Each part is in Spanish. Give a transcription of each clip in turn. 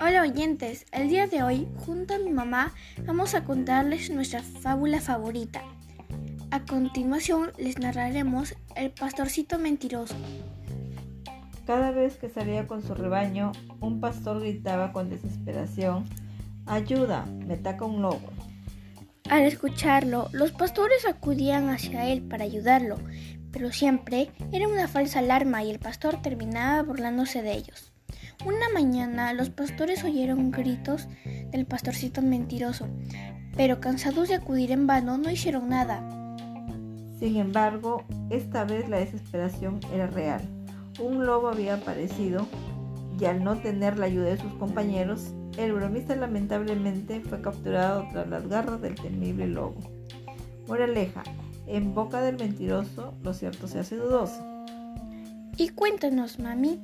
oyentes, el día de hoy, junto a mi mamá, vamos a contarles nuestra fábula favorita. A continuación les narraremos El pastorcito mentiroso. Cada vez que salía con su rebaño, un pastor gritaba con desesperación, Ayuda, me ataca un lobo. Al escucharlo, los pastores acudían hacia él para ayudarlo, pero siempre era una falsa alarma y el pastor terminaba burlándose de ellos. Una mañana los pastores oyeron gritos del pastorcito mentiroso, pero cansados de acudir en vano no hicieron nada. Sin embargo, esta vez la desesperación era real. Un lobo había aparecido y al no tener la ayuda de sus compañeros, el bromista lamentablemente fue capturado tras las garras del temible lobo. Moraleja, en boca del mentiroso lo cierto se hace dudoso. Y cuéntanos, mami,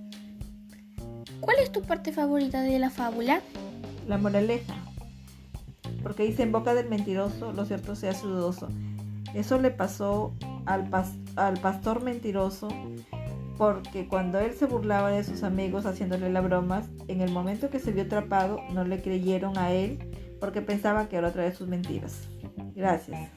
¿cuál es tu parte favorita de la fábula? La moraleja, porque dice en boca del mentiroso lo cierto se hace dudoso. Eso le pasó al, al pastor mentiroso porque cuando él se burlaba de sus amigos haciéndole las bromas, en el momento que se vio atrapado no le creyeron a él porque pensaban que era otra de sus mentiras. Gracias.